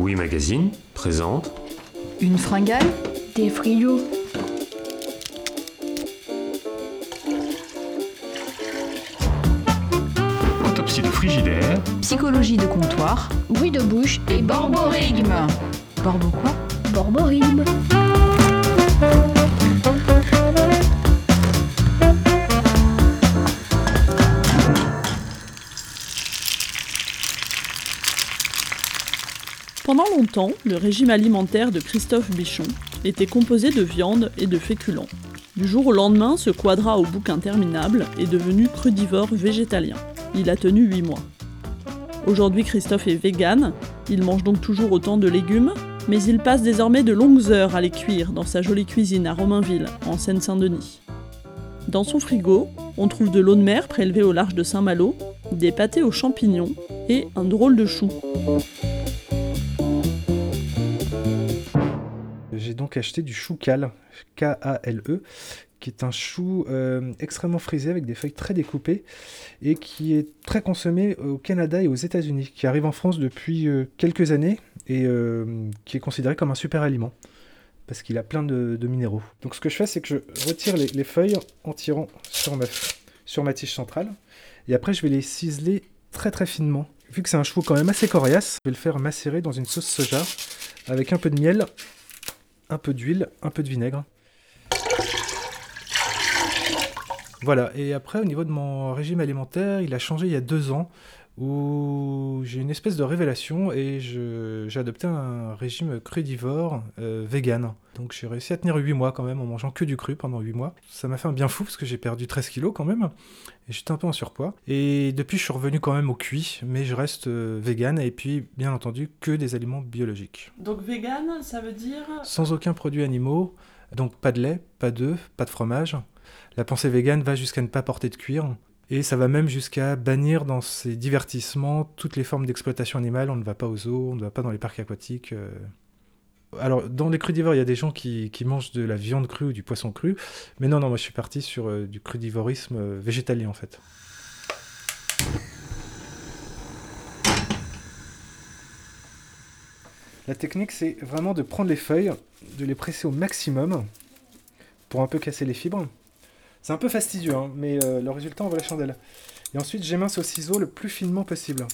Oui Magazine présente. Une fringale Des friots. Autopsie de frigidaire, Psychologie de comptoir. Bruit de bouche et Borborigme Borbo quoi? Borborigme. Pendant longtemps, le régime alimentaire de Christophe Bichon était composé de viande et de féculents. Du jour au lendemain, ce quadra au bouc interminable est devenu crudivore végétalien. Il a tenu 8 mois. Aujourd'hui, Christophe est vegan, il mange donc toujours autant de légumes, mais il passe désormais de longues heures à les cuire dans sa jolie cuisine à Romainville, en Seine-Saint-Denis. Dans son frigo, on trouve de l'eau de mer prélevée au large de Saint-Malo, des pâtés aux champignons et un drôle de chou. Donc acheté du chou cal, K-A-L-E, qui est un chou euh, extrêmement frisé avec des feuilles très découpées et qui est très consommé au Canada et aux États-Unis, qui arrive en France depuis euh, quelques années et euh, qui est considéré comme un super aliment parce qu'il a plein de, minéraux. Donc ce que je fais, c'est que je retire les, les feuilles en tirant sur ma, sur ma tige centrale et après je vais les ciseler très très finement. Vu que c'est un chou quand même assez coriace, je vais le faire macérer dans une sauce soja avec un peu de miel, un peu d'huile, un peu de vinaigre. Voilà, et après au niveau de mon régime alimentaire, il a changé il y a deux ans, où j'ai une espèce de révélation et je- j'ai adopté un régime crudivore euh, vegan. Donc j'ai réussi à tenir 8 mois quand même en mangeant que du cru pendant 8 mois. Ça m'a fait un bien fou parce que j'ai perdu 13 kilos quand même, et j'étais un peu en surpoids. Et depuis je suis revenu quand même au cuit, mais je reste euh, vegan et puis bien entendu que des aliments biologiques. Donc vegan, ça veut dire Sans aucun produit animaux, donc pas de lait, pas d'œufs, pas de fromage. La pensée végane va jusqu'à ne pas porter de cuir. Et ça va même jusqu'à bannir dans ces divertissements toutes les formes d'exploitation animale. On ne va pas aux zoos, on ne va pas dans les parcs aquatiques. euh. Alors, dans les crudivores, il y a des gens qui, qui mangent de la viande crue ou du poisson cru. Mais non, non, moi je suis parti sur euh, du crudivorisme euh, végétalien en fait. La technique, c'est vraiment de prendre les feuilles, de les presser au maximum pour un peu casser les fibres. C'est un peu fastidieux, hein, mais euh, le résultat en vaut la chandelle. Et ensuite, j'émince au ciseau le plus finement possible.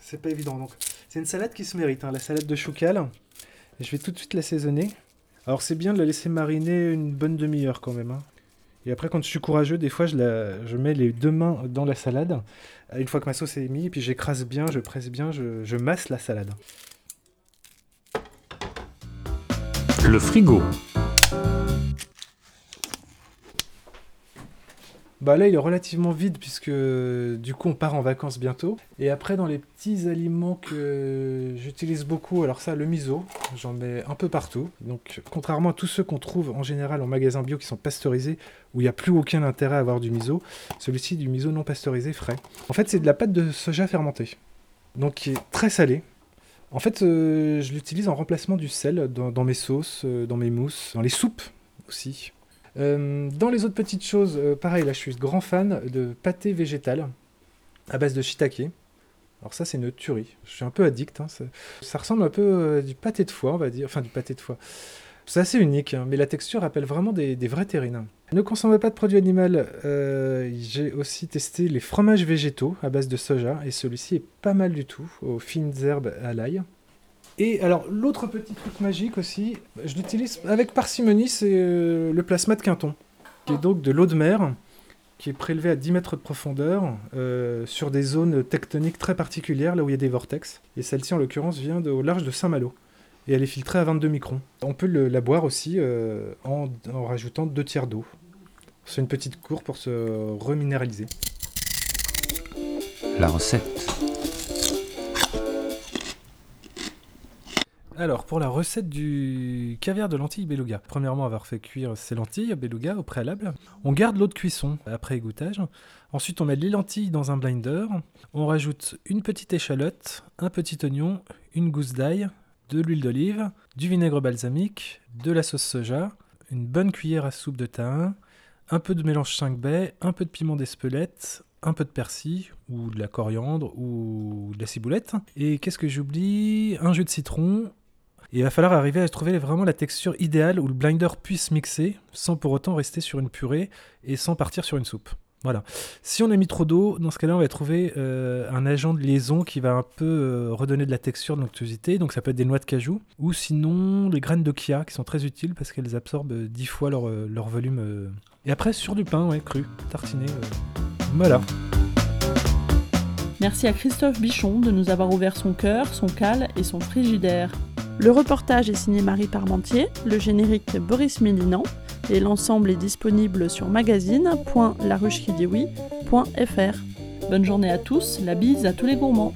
C'est pas évident, donc. C'est une salade qui se mérite, hein, la salade de choucal. Je vais tout de suite l'assaisonner. Alors, c'est bien de la laisser mariner une bonne demi-heure quand même. hein. Et après, quand je suis courageux, des fois, je, mets les deux mains dans la salade. Une fois que ma sauce est mise, puis j'écrase bien, je presse bien, je masse la salade. le frigo, Bah là, il est relativement vide puisque du coup, on part en vacances bientôt. Et après, dans les petits aliments que j'utilise beaucoup, alors ça, le miso, j'en mets un peu partout. Donc, contrairement à tous ceux qu'on trouve en général en magasin bio qui sont pasteurisés, où il n'y a plus aucun intérêt à avoir du miso, celui-ci du miso non pasteurisé frais. En fait, c'est de la pâte de soja fermentée, donc qui est très salée. En fait, euh, je l'utilise en remplacement du sel dans, mes sauces, euh, dans mes mousses, dans les soupes aussi. Euh, dans les autres petites choses, euh, pareil, là je suis grand fan de pâté végétal à base de shiitake. Alors ça c'est une tuerie, je suis un peu addict. hein, ça, ressemble un peu euh, du pâté de foie, on va dire, enfin du pâté de foie. C'est assez unique, hein, mais la texture rappelle vraiment des, vraies terrines. Ne consommez pas de produits animaux. euh, J'ai aussi testé les fromages végétaux à base de soja, et celui-ci est pas mal du tout, aux fines herbes à l'ail. Et alors, l'autre petit truc magique aussi, je l'utilise avec parcimonie, c'est euh, le plasma de Quinton, qui est donc de l'eau de mer, qui est prélevée à 10 mètres de profondeur, euh, sur des zones tectoniques très particulières, là où il y a des vortex. Et celle-ci, en l'occurrence, vient au large de Saint-Malo. Et elle est filtrée à 22 microns. On peut la boire aussi euh, en, en rajoutant deux tiers d'eau. C'est une petite cour pour se reminéraliser. la recette, Alors, pour la recette du caviar de lentilles beluga. Premièrement, avoir fait cuire ces lentilles beluga au préalable. On garde l'eau de cuisson après égouttage. Ensuite, on met les lentilles dans un blinder. On rajoute une petite échalote, un petit oignon, une gousse d'ail, de l'huile d'olive, du vinaigre balsamique, de la sauce soja, une bonne cuillère à soupe de thym, un peu de mélange 5 baies, un peu de piment d'Espelette, un peu de persil ou de la coriandre ou de la ciboulette. Et qu'est-ce que j'oublie? Un jus de citron. Et il va falloir arriver à trouver vraiment la texture idéale où le blinder puisse mixer sans pour autant rester sur une purée et sans partir sur une soupe. Voilà. Si on a mis trop d'eau, dans ce cas-là, on va trouver euh, un agent de liaison qui va un peu euh, redonner de la texture, de l'onctuosité. Donc ça peut être des noix de cajou ou sinon les graines de chia qui sont très utiles parce qu'elles absorbent euh, 10 fois leur, euh, volume. euh. Et après, sur du pain, ouais, cru, tartiné. euh. Voilà. Merci à Christophe Bichon de nous avoir ouvert son cœur, son cale et son frigidaire. Le reportage est signé Marie Parmentier, le générique Boris Mélinan, et l'ensemble est disponible sur magazine.laruchekidioui.fr. Bonne journée à tous, la bise à tous les gourmands.